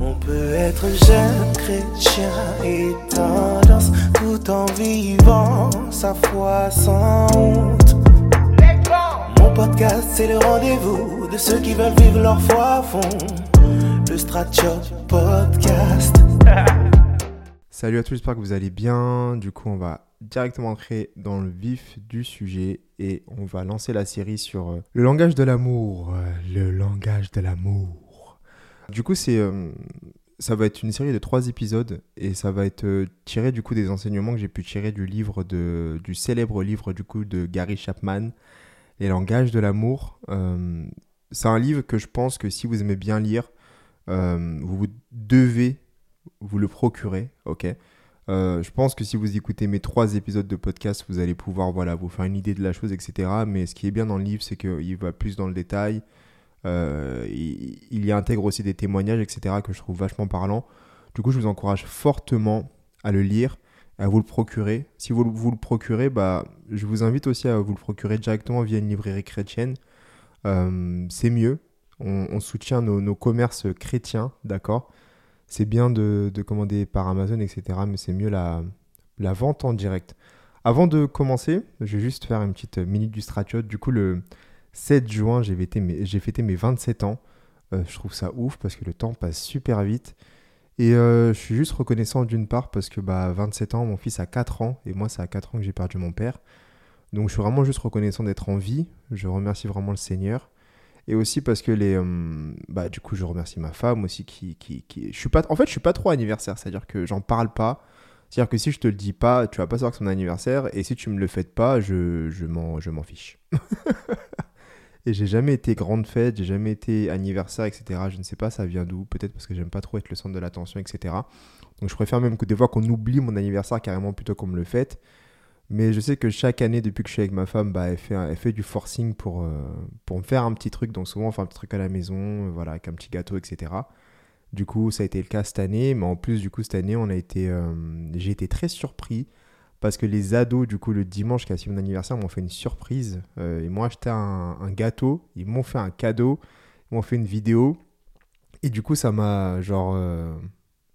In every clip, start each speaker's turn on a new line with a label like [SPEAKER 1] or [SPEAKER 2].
[SPEAKER 1] On peut être jeune chrétien et tendance tout en vivant sa foi sans honte. Mon podcast, c'est le rendez-vous de ceux qui veulent vivre leur foi à fond. Le Stratchot Podcast.
[SPEAKER 2] Salut à tous, j'espère que vous allez bien. Du coup, on va directement entrer dans le vif du sujet et on va lancer la série sur euh, le langage de l'amour. Euh, Le langage de l'amour. Du coup, c'est, euh, ça va être une série de trois épisodes et ça va être tiré du coup des enseignements que j'ai pu tirer du livre de, du célèbre livre du coup de Gary Chapman, Les langages de l'amour. C'est un livre que je pense que si vous aimez bien lire, vous devez vous le procurer, ok? Euh, je pense que si vous écoutez mes trois épisodes de podcast, vous allez pouvoir voilà, vous faire une idée de la chose, etc. Mais ce qui est bien dans le livre, c'est qu'il va plus dans le détail. Euh, il, y intègre aussi des témoignages, etc. que je trouve vachement parlant. Du coup, je vous encourage fortement à le lire, à vous le procurer. Si vous, vous le procurez, bah, je vous invite aussi à vous le procurer directement via une librairie chrétienne. Euh, c'est mieux. On, soutient nos commerces chrétiens, d'accord? C'est bien de, de commander par Amazon, etc. Mais c'est mieux la, vente en direct. Avant de commencer, je vais juste faire une petite minute du Stratchot. Du coup, le 7 juin, j'ai fêté mes, j'ai fêté mes 27 ans. Euh, je trouve ça ouf parce que le temps passe super vite. Et euh, je suis juste reconnaissant d'une part parce que bah, 27 ans, mon fils a 4 ans et moi, ça a 4 ans que j'ai perdu mon père. Donc je suis vraiment juste reconnaissant d'être en vie. Je remercie vraiment le Seigneur. Et aussi parce que les... euh, bah, du coup, je remercie ma femme aussi qui... qui, qui... Je suis pas, en fait, je suis pas trop anniversaire. C'est-à-dire que j'en parle pas. C'est-à-dire que si je te le dis pas, tu vas pas savoir que c'est mon anniversaire. Et si tu me le fêtes pas, je, je m'en je m'en fiche. et j'ai jamais été grande fête, j'ai jamais été anniversaire, etc. Je ne sais pas, ça vient d'où. Peut-être parce que j'aime pas trop être le centre de l'attention, etc. Donc je préfère même que des fois qu'on oublie mon anniversaire carrément plutôt qu'on me le fête. Mais je sais que chaque année, depuis que je suis avec ma femme, bah, elle, fait, elle fait du forcing pour, euh, pour me faire un petit truc. Donc souvent, on fait un petit truc à la maison, euh, voilà, avec un petit gâteau, etc. Du coup, ça a été le cas cette année. Mais en plus, du coup, cette année, on a été, euh, j'ai été très surpris parce que les ados, du coup, le dimanche qui a suivi mon anniversaire, m'ont fait une surprise. Ils m'ont acheté un, un gâteau, ils m'ont fait un cadeau, ils m'ont fait une vidéo. Et du coup, ça m'a, genre,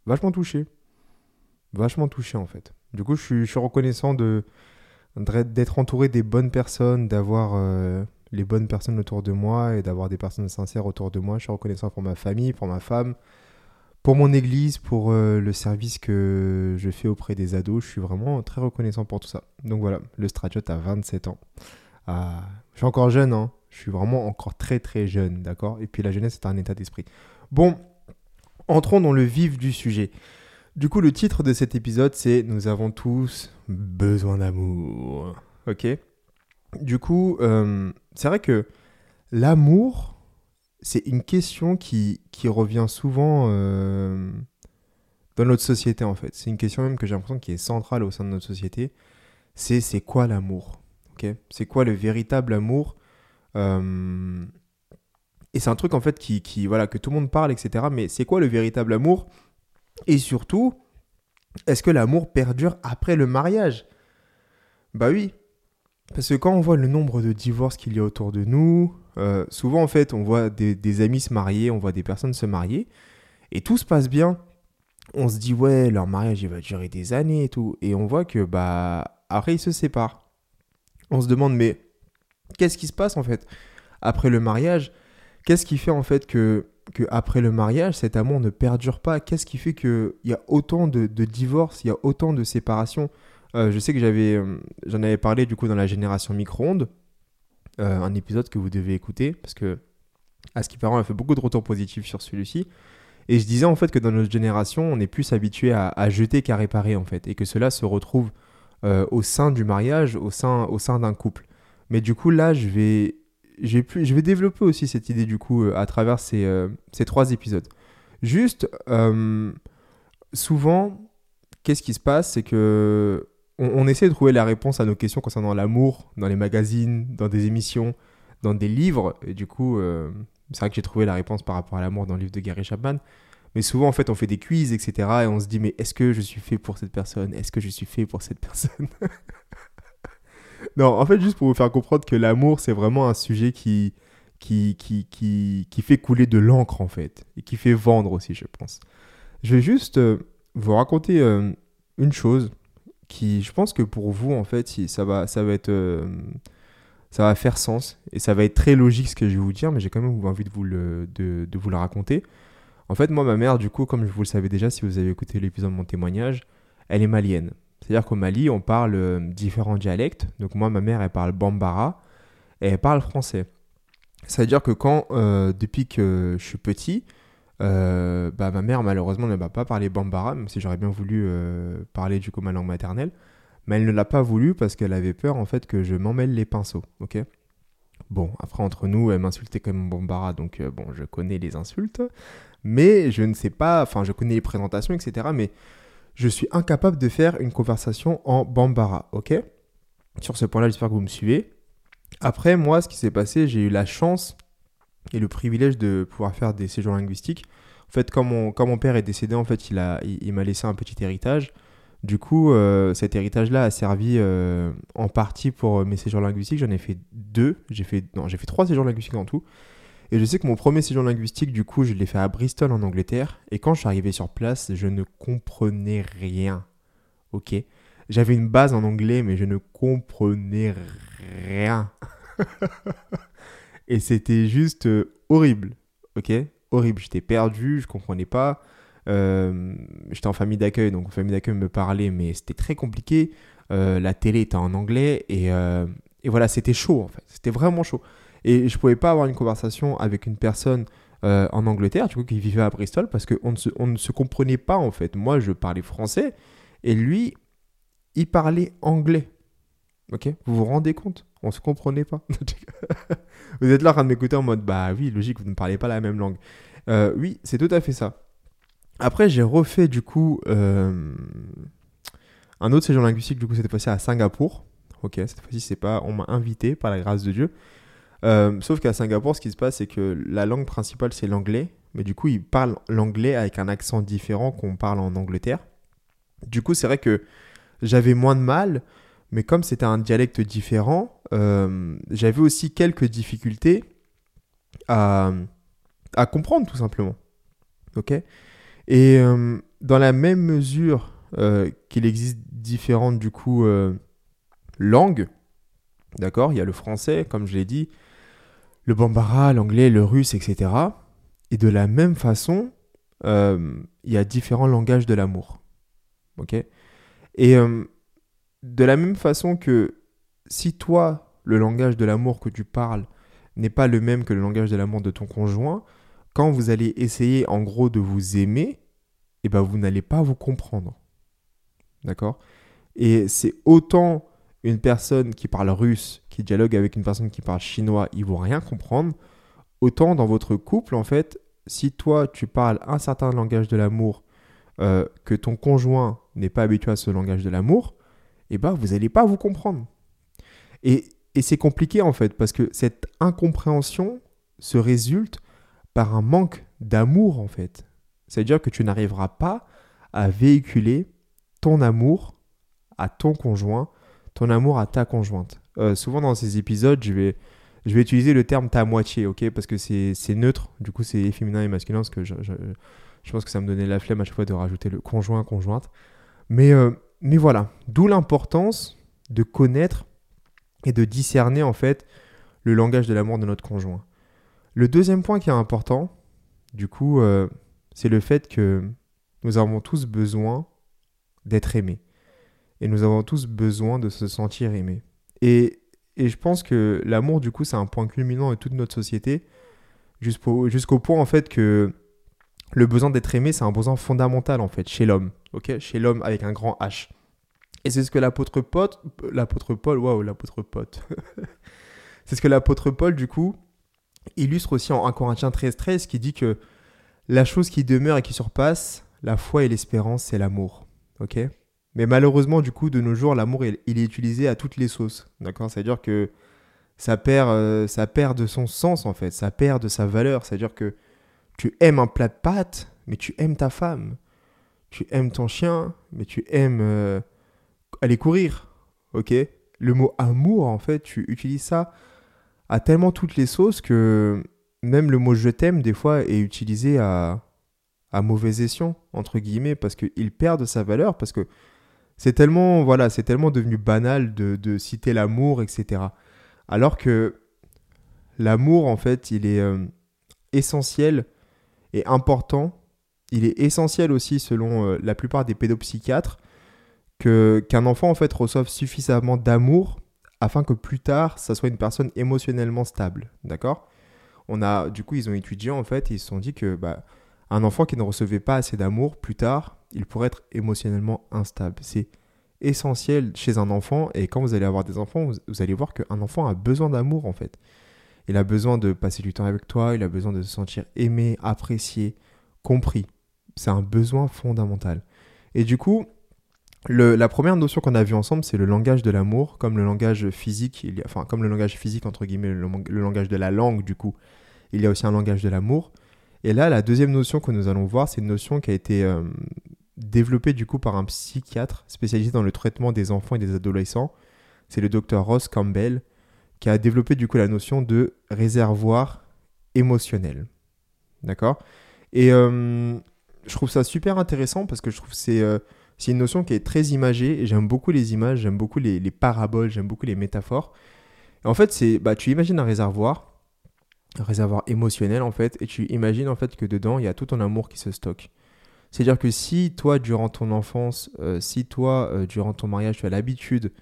[SPEAKER 2] vachement touché. Vachement touché, en fait. Du coup, je suis, reconnaissant d'être entouré des bonnes personnes, d'avoir euh, les bonnes personnes autour de moi et d'avoir des personnes sincères autour de moi. Je suis reconnaissant pour ma famille, pour ma femme, pour mon église, pour euh, le service que je fais auprès des ados. Je suis vraiment très reconnaissant pour tout ça. Donc voilà, le Stratchot a 27 ans. Ah, je suis encore jeune, hein. Je suis vraiment encore très très jeune, d'accord? Et puis la jeunesse est un état d'esprit. Bon, entrons dans le vif du sujet. Du coup, le titre de cet épisode, c'est Nous avons tous besoin d'amour. Ok Du coup, euh, c'est vrai que l'amour, c'est une question qui, qui revient souvent euh, dans notre société, en fait. C'est une question même que j'ai l'impression qui est centrale au sein de notre société. C'est c'est quoi l'amour? Ok C'est quoi le véritable amour? Euh, Et c'est un truc, en fait, qui, qui, voilà, que tout le monde parle, etc. Mais c'est quoi le véritable amour? Et surtout, est-ce que l'amour perdure après le mariage? Bah oui. Parce que quand on voit le nombre de divorces qu'il y a autour de nous, euh, souvent en fait on voit des, des amis se marier, on voit des personnes se marier, et tout se passe bien. On se dit ouais, leur mariage il va durer des années et tout, et on voit que bah après ils se séparent. On se demande mais qu'est-ce qui se passe en fait? Après le mariage Qu'est-ce qui fait en fait que que après le mariage, cet amour ne perdure pas Qu'est-ce qui fait qu'il y a autant de, divorces, il y a autant de séparations? Euh, Je sais que j'avais, euh, j'en avais parlé du coup dans la génération micro-ondes, euh, un épisode que vous devez écouter, parce que à ce qui paraît, on a fait beaucoup de retours positifs sur celui-ci. Et je disais en fait que dans notre génération, on est plus habitué à, à jeter qu'à réparer en fait, et que cela se retrouve au sein du mariage, au sein, au sein d'un couple. Mais du coup là, je vais, je vais développer aussi cette idée du coup euh, à travers ces, euh, ces trois épisodes. Juste, euh, souvent, qu'est-ce qui se passe? C'est que on, on essaie de trouver la réponse à nos questions concernant l'amour dans les magazines, dans des émissions, dans des livres. Et du coup, c'est vrai que j'ai trouvé la réponse par rapport à l'amour dans le livre de Gary Chapman. Mais souvent, en fait, on fait des quiz, etc. Et on se dit, mais est-ce que je suis fait pour cette personne? Est-ce que je suis fait pour cette personne? Non, en fait, juste pour vous faire comprendre que l'amour, c'est vraiment un sujet qui, qui, qui, qui, qui fait couler de l'encre en fait, et qui fait vendre aussi, je pense. Je vais juste euh, vous raconter euh, une chose qui, je pense que pour vous, en fait, ça va, ça va être, euh, ça va faire sens et ça va être très logique ce que je vais vous dire, mais j'ai quand même envie de vous le, de, de vous le raconter. En fait, moi, ma mère, du coup, comme vous le savez déjà, si vous avez écouté l'épisode de mon témoignage, elle est malienne. C'est-à-dire qu'au Mali, on parle différents dialectes. Donc moi, ma mère, elle parle bambara et elle parle français. C'est-à-dire que quand, euh, depuis que je suis petit, euh, bah, ma mère malheureusement ne m'a pas parlé bambara, même si j'aurais bien voulu euh, parler du coup ma langue maternelle, mais elle ne l'a pas voulu parce qu'elle avait peur en fait que je m'emmêle les pinceaux, ok? Bon, après entre nous, elle m'insultait comme bambara, donc bon, je connais les insultes, mais je ne sais pas, enfin je connais les présentations, etc., mais je suis incapable de faire une conversation en bambara, ok? Sur ce point-là, j'espère que vous me suivez. Après, moi, ce qui s'est passé, j'ai eu la chance et le privilège de pouvoir faire des séjours linguistiques. En fait, quand mon, père est décédé, en fait, il m'a il, m'a laissé un petit héritage. Du coup, euh, cet héritage-là a servi euh, en partie pour euh, mes séjours linguistiques. J'en ai fait deux. J'ai fait, non, j'ai fait trois séjours linguistiques en tout. Et je sais que mon premier séjour linguistique, du coup, je l'ai fait à Bristol en Angleterre. Et quand je suis arrivé sur place, je ne comprenais rien. Ok J'avais une base en anglais, mais je ne comprenais rien. et c'était juste euh, horrible. Ok Horrible. J'étais perdu, je comprenais pas. Euh, j'étais en famille d'accueil, donc en famille d'accueil me parlait, mais c'était très compliqué. Euh, la télé était en anglais et, et voilà, c'était chaud en fait. C'était vraiment chaud. Et je pouvais pas avoir une conversation avec une personne en Angleterre, du coup, qui vivait à Bristol, parce qu'on ne, se, on ne se comprenait pas en fait. Moi, je parlais français et lui, il parlait anglais. Ok? Vous vous rendez compte? On se comprenait pas. vous êtes là en train de m'écouter en mode bah oui, logique, vous ne parlez pas la même langue. Euh, oui, c'est tout à fait ça. Après, j'ai refait du coup euh, un autre séjour linguistique, du coup, cette fois-ci à Singapour. Ok, cette fois-ci, c'est pas. On m'a invité par la grâce de Dieu. Euh, sauf qu'à Singapour, ce qui se passe, c'est que la langue principale, c'est l'anglais. Mais du coup, ils parlent l'anglais avec un accent différent qu'on parle en Angleterre. Du coup, c'est vrai que j'avais moins de mal. Mais comme c'était un dialecte différent, euh, j'avais aussi quelques difficultés à, comprendre tout simplement. Ok? Et euh, dans la même mesure qu'il existe différentes du coup langues, d'accord? Il y a le français, comme je l'ai dit, le bambara, l'anglais, le russe, etc. Et de la même façon, il y a différents langages de l'amour. Ok? Et de la même façon que si toi, le langage de l'amour que tu parles n'est pas le même que le langage de l'amour de ton conjoint, quand vous allez essayer en gros de vous aimer, eh ben vous n'allez pas vous comprendre. D'accord? Et c'est autant une personne qui parle russe, qui dialogue avec une personne qui parle chinois, ils vont rien comprendre. Autant dans votre couple, en fait, si toi tu parles un certain langage de l'amour, euh, que ton conjoint n'est pas habitué à ce langage de l'amour, eh ben, vous n'allez pas vous comprendre. Et, et c'est compliqué en fait, parce que cette incompréhension se résulte par un manque d'amour en fait. C'est-à-dire que tu n'arriveras pas à véhiculer ton amour à ton conjoint, ton amour à ta conjointe. Euh, souvent dans ces épisodes, je vais, je vais utiliser le terme ta moitié, ok Parce que c'est neutre, du coup c'est féminin et masculin, parce que je, je, je, pense que ça me donnait la flemme à chaque fois de rajouter le conjoint, conjointe. Mais euh, mais voilà, d'où l'importance de connaître et de discerner en fait le langage de l'amour de notre conjoint. Le deuxième point qui est important, du coup, euh, c'est le fait que nous avons tous besoin d'être aimés. Et nous avons tous besoin de se sentir aimés. Et, et je pense que l'amour, du coup, c'est un point culminant de toute notre société, jusqu'au point, en fait, que le besoin d'être aimé, c'est un besoin fondamental, en fait, chez l'homme. ok? Chez l'homme avec un grand H. Et c'est ce que l'apôtre Paul, l'apôtre Paul, waouh, l'apôtre pote. c'est ce que l'apôtre Paul, du coup, illustre aussi en 1 Corinthiens 13, 13, qui dit que la chose qui demeure et qui surpasse la foi et l'espérance, c'est l'amour. Ok? Mais malheureusement, du coup, de nos jours, l'amour, il, est utilisé à toutes les sauces. D'accord? C'est-à-dire que ça perd, euh, ça perd de son sens, en fait. Ça perd de sa valeur. C'est-à-dire que tu aimes un plat de pâtes, mais tu aimes ta femme. Tu aimes ton chien, mais tu aimes. Euh, aller courir, ok? Le mot amour, en fait, tu utilises ça a tellement toutes les sauces que même le mot je t'aime, des fois, est utilisé à, à mauvais escient, entre guillemets, parce qu'il perd de sa valeur, parce que c'est tellement, voilà, c'est tellement devenu banal de, citer l'amour, etc. Alors que l'amour, en fait, il est euh, essentiel et important. Il est essentiel aussi, selon euh, la plupart des pédopsychiatres, qu'un enfant, en fait, reçoive suffisamment d'amour afin que plus tard, ça soit une personne émotionnellement stable. D'accord? On a, du coup, ils ont étudié, en fait, ils se sont dit que, bah, un enfant qui ne recevait pas assez d'amour, plus tard, il pourrait être émotionnellement instable. C'est essentiel chez un enfant et quand vous allez avoir des enfants, vous, allez voir qu'un enfant a besoin d'amour en fait. Il a besoin de passer du temps avec toi, il a besoin de se sentir aimé, apprécié, compris. C'est un besoin fondamental. Et du coup, la première notion qu'on a vue ensemble, c'est le langage de l'amour, comme le langage physique, enfin comme le langage physique entre guillemets, le, langage de la langue du coup, il y a aussi un langage de l'amour. Et là, la deuxième notion que nous allons voir, c'est une notion qui a été euh, développé du coup par un psychiatre spécialisé dans le traitement des enfants et des adolescents. C'est le docteur Ross Campbell qui a développé du coup la notion de réservoir émotionnel. D'accord? Et euh, je trouve ça super intéressant parce que je trouve que c'est euh, une notion qui est très imagée et j'aime beaucoup les images, j'aime beaucoup les, paraboles, j'aime beaucoup les métaphores. en fait, c'est bah, tu imagines un réservoir, un réservoir émotionnel en fait, et tu imagines en fait que dedans il y a tout ton amour qui se stocke. C'est-à-dire que si toi, durant ton enfance, euh, si toi, euh, durant ton mariage, tu as l'habitude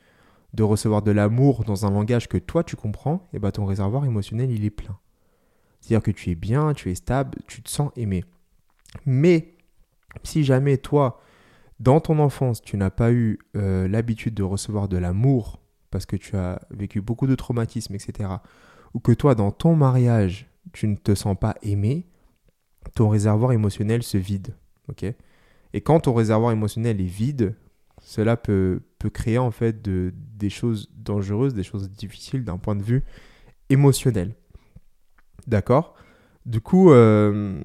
[SPEAKER 2] de recevoir de l'amour dans un langage que toi, tu comprends, et eh ben, ton réservoir émotionnel, il est plein. C'est-à-dire que tu es bien, tu es stable, tu te sens aimé. Mais si jamais toi, dans ton enfance, tu n'as pas eu euh, l'habitude de recevoir de l'amour parce que tu as vécu beaucoup de traumatismes, etc., ou que toi, dans ton mariage, tu ne te sens pas aimé, ton réservoir émotionnel se vide ok Et quand ton réservoir émotionnel est vide, cela peut, peut créer en fait de, des choses dangereuses, des choses difficiles d'un point de vue émotionnel. D'accord? Du coup, euh,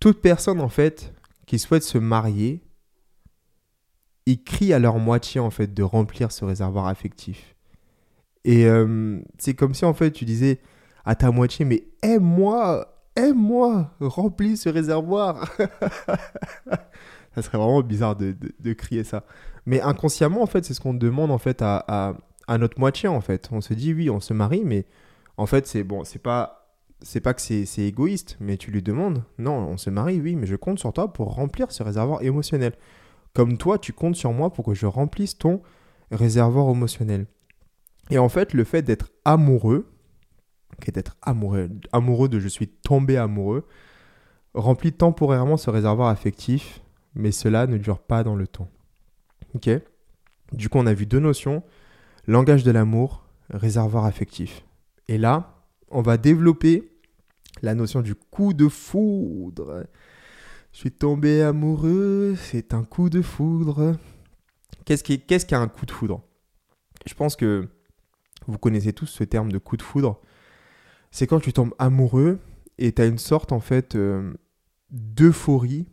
[SPEAKER 2] toute personne en fait qui souhaite se marier, ils crient à leur moitié en fait de remplir ce réservoir affectif. Et euh, c'est comme si en fait tu disais à ta moitié, mais aime-moi, Aime-moi, remplis ce réservoir. ça serait vraiment bizarre de, crier ça. Mais inconsciemment, en fait, c'est ce qu'on demande en fait à, notre moitié en fait. On se dit oui, on se marie, mais en fait, c'est bon, c'est pas c'est pas que c'est égoïste, mais tu lui demandes non, on se marie, oui, mais je compte sur toi pour remplir ce réservoir émotionnel. Comme toi, tu comptes sur moi pour que je remplisse ton réservoir émotionnel. Et en fait, le fait d'être amoureux, qui est d'être amoureux, amoureux de je suis tombé amoureux, remplit temporairement ce réservoir affectif, mais cela ne dure pas dans le temps. Ok? Du coup, on a vu deux notions langage de l'amour, réservoir affectif. Et là, on va développer la notion du coup de foudre. Je suis tombé amoureux, c'est un coup de foudre. Qu'est-ce qu'est-ce qu'un coup de foudre? Je pense que vous connaissez tous ce terme de coup de foudre c'est quand tu tombes amoureux et tu as une sorte en fait euh, d'euphorie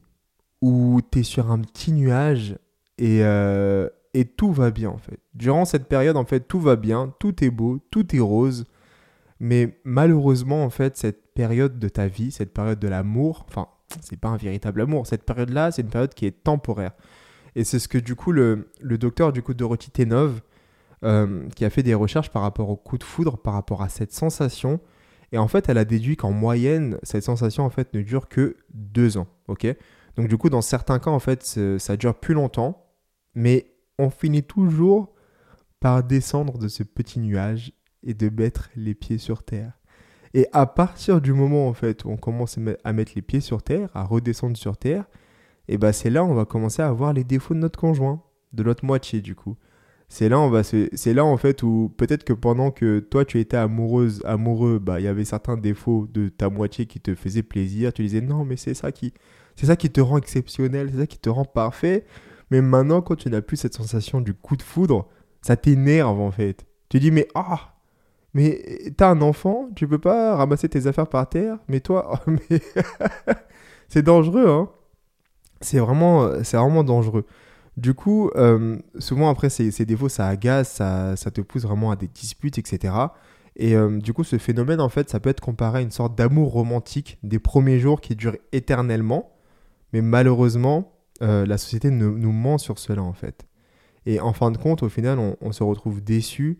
[SPEAKER 2] où tu es sur un petit nuage et, euh, et tout va bien en fait. Durant cette période en fait tout va bien, tout est beau, tout est rose. Mais malheureusement en fait cette période de ta vie, cette période de l'amour, enfin c'est pas un véritable amour, cette période-là c'est une période qui est temporaire. Et c'est ce que du coup le, le docteur du coup Dorothy Tenov, euh, qui a fait des recherches par rapport au coup de foudre, par rapport à cette sensation, et en fait, elle a déduit qu'en moyenne, cette sensation en fait ne dure que deux ans. Ok? Donc du coup, dans certains cas, en fait, ça dure plus longtemps, mais on finit toujours par descendre de ce petit nuage et de mettre les pieds sur terre. Et à partir du moment en fait où on commence à mettre les pieds sur terre, à redescendre sur terre, et ben c'est là où on va commencer à voir les défauts de notre conjoint, de l'autre moitié du coup c'est là on va c'est là en fait où peut-être que pendant que toi tu étais amoureuse amoureux bah il y avait certains défauts de ta moitié qui te faisaient plaisir. Tu disais non mais c'est ça qui ça qui te rend exceptionnel c'est ça qui te rend parfait. Mais maintenant quand tu n'as plus cette sensation du coup de foudre ça t'énerve en fait. Tu dis mais ah mais t'as un enfant tu peux pas ramasser tes affaires par terre mais toi mais c'est dangereux hein. C'est vraiment c'est vraiment dangereux du coup, euh, souvent après ces, défauts, ça agace, ça, te pousse vraiment à des disputes, etc. Et euh, du coup, ce phénomène, en fait, ça peut être comparé à une sorte d'amour romantique des premiers jours qui dure éternellement. Mais malheureusement, euh, la société nous ment sur cela, en fait. Et en fin de compte, au final, on, se retrouve déçu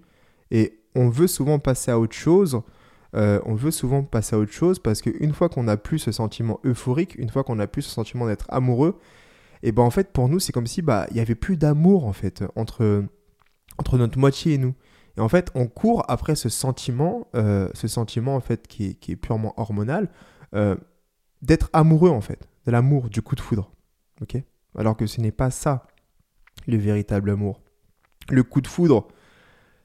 [SPEAKER 2] et on veut souvent passer à autre chose. On veut souvent passer à autre chose parce qu'une fois qu'on n'a plus ce sentiment euphorique, une fois qu'on n'a plus ce sentiment d'être amoureux, et ben en fait pour nous c'est comme si bah il y avait plus d'amour en fait entre entre notre moitié et nous. Et en fait on court après ce sentiment, euh, ce sentiment en fait qui est, qui est purement hormonal, euh, d'être amoureux en fait, de l'amour, du coup de foudre, ok? Alors que ce n'est pas ça le véritable amour. Le coup de foudre,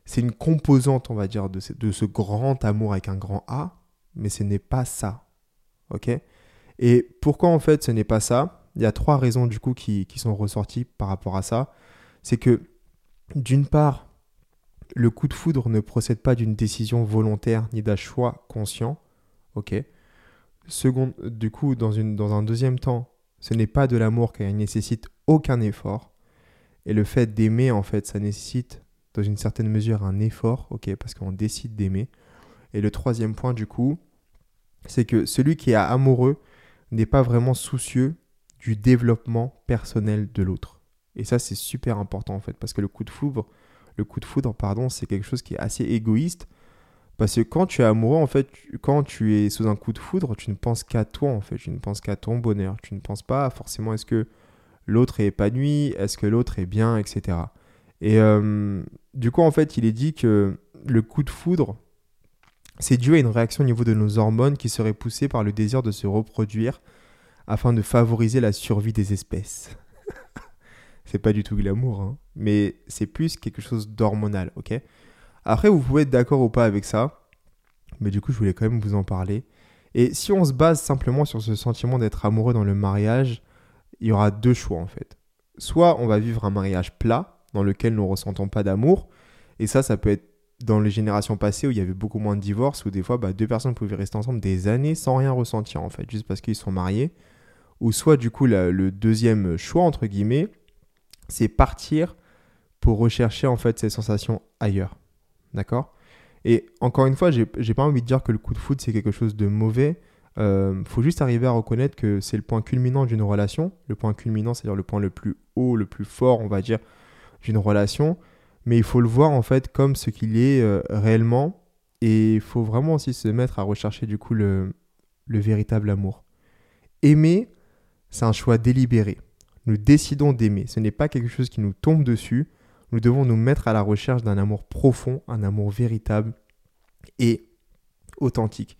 [SPEAKER 2] c'est une composante, on va dire, de ce, de ce grand amour avec un grand A, mais ce n'est pas ça. Ok? Et pourquoi en fait ce n'est pas ça? Il y a trois raisons du coup qui, qui sont ressorties par rapport à ça. C'est que d'une part, le coup de foudre ne procède pas d'une décision volontaire ni d'un choix conscient. Ok Second, du coup, dans, un deuxième temps, ce n'est pas de l'amour car il nécessite aucun effort. Et le fait d'aimer, en fait, ça nécessite dans une certaine mesure un effort, ok, parce qu'on décide d'aimer. Et le troisième point, du coup, c'est que celui qui est amoureux n'est pas vraiment soucieux du développement personnel de l'autre. Et ça, c'est super important, en fait, parce que le coup de foudre, le coup de foudre, pardon, c'est quelque chose qui est assez égoïste. Parce que quand tu es amoureux, en fait, quand tu es sous un coup de foudre, tu ne penses qu'à toi, en fait. Tu ne penses qu'à ton bonheur. Tu ne penses pas forcément est-ce que l'autre est épanoui, est-ce que l'autre est bien, etc. Et euh, du coup, en fait, il est dit que le coup de foudre, c'est dû à une réaction au niveau de nos hormones qui serait poussée par le désir de se reproduire afin de favoriser la survie des espèces. c'est pas du tout glamour, hein, mais c'est plus quelque chose d'hormonal, ok? Après, vous pouvez être d'accord ou pas avec ça, mais du coup, je voulais quand même vous en parler. Et si on se base simplement sur ce sentiment d'être amoureux dans le mariage, il y aura deux choix en fait. Soit on va vivre un mariage plat dans lequel nous ne ressentons pas d'amour, et ça, ça peut être dans les générations passées où il y avait beaucoup moins de divorces, où des fois bah, deux personnes pouvaient rester ensemble des années sans rien ressentir en fait, juste parce qu'ils sont mariés. Ou soit du coup le deuxième choix entre guillemets, c'est partir pour rechercher en fait ces sensations ailleurs. D'accord? Et encore une fois, j'ai pas envie de dire que le coup de foot c'est quelque chose de mauvais, il euh, faut juste arriver à reconnaître que c'est le point culminant d'une relation. Le point culminant, c'est-à-dire le point le plus haut, le plus fort, on va dire, d'une relation. Mais il faut le voir en fait comme ce qu'il est euh, réellement. Et il faut vraiment aussi se mettre à rechercher du coup le, le véritable amour. Aimer, c'est un choix délibéré. Nous décidons d'aimer. Ce n'est pas quelque chose qui nous tombe dessus. Nous devons nous mettre à la recherche d'un amour profond, un amour véritable et authentique.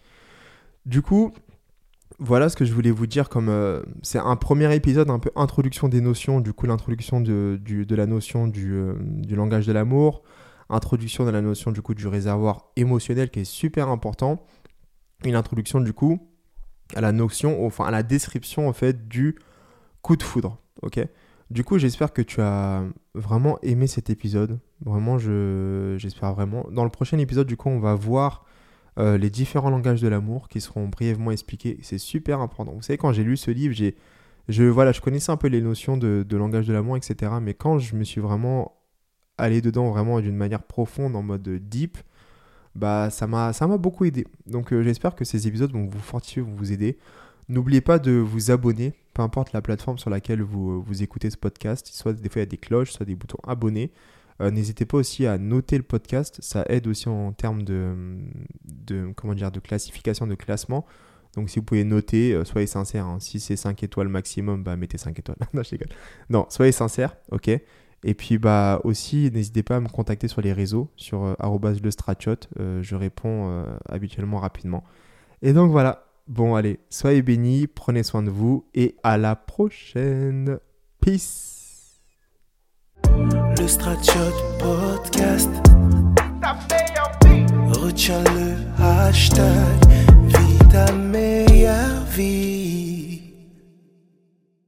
[SPEAKER 2] Du coup, voilà ce que je voulais vous dire comme euh, c'est un premier épisode un peu introduction des notions, du coup l'introduction de, de, la notion du, euh, du langage de l'amour, introduction de la notion du coup du réservoir émotionnel qui est super important, une introduction du coup à la notion, enfin à la description en fait du coup de foudre, ok? Du coup j'espère que tu as vraiment aimé cet épisode, vraiment je j'espère vraiment. Dans le prochain épisode du coup on va voir euh, les différents langages de l'amour qui seront brièvement expliqués. C'est super important. Vous savez, quand j'ai lu ce livre, j'ai, je, voilà, je connaissais un peu les notions de, langage de l'amour, etc. Mais quand je me suis vraiment allé dedans vraiment d'une manière profonde, en mode deep, bah ça m'a, ça m'a beaucoup aidé. Donc euh, j'espère que ces épisodes vont vous fortifier, vont vous aider. N'oubliez pas de vous abonner, peu importe la plateforme sur laquelle vous, vous écoutez ce podcast. Soit des fois il y a des cloches, soit des boutons abonnés. Euh, n'hésitez pas aussi à noter le podcast, ça aide aussi en termes de, de, comment dire, de classification, de classement. Donc si vous pouvez noter, euh, soyez sincère. Hein. Si c'est 5 étoiles maximum, bah mettez 5 étoiles. non, je Non, soyez sincère, ok. Et puis bah aussi, n'hésitez pas à me contacter sur les réseaux, sur euh, le stratiot. Euh, je réponds euh, habituellement rapidement. Et donc voilà. Bon allez, soyez bénis, prenez soin de vous et à la prochaine. Peace.
[SPEAKER 1] Le podcast. Retiens le hashtag. Vie ta meilleure vie.